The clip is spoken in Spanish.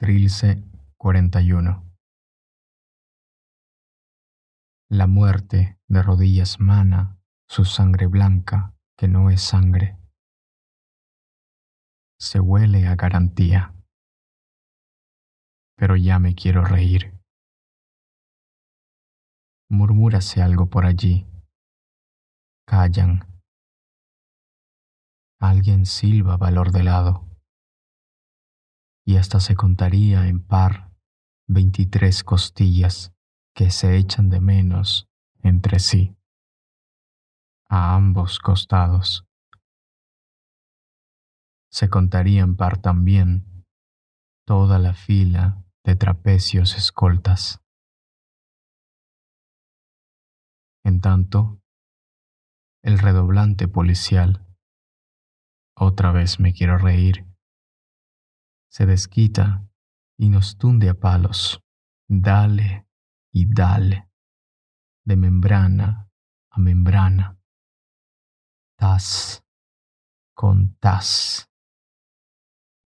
Trilce 41 La muerte de rodillas mana su sangre blanca que no es sangre. Se huele a garantía. Pero ya me quiero reír. Murmúrase algo por allí. Callan. Alguien silba valor de lado y hasta se contaría en par veintitrés costillas que se echan de menos entre sí, a ambos costados. Se contaría en par también toda la fila de trapecios escoltas. En tanto, el redoblante policial, otra vez me quiero reír, se desquita y nos tunde a palos. Dale y dale, de membrana a membrana, tas con tas.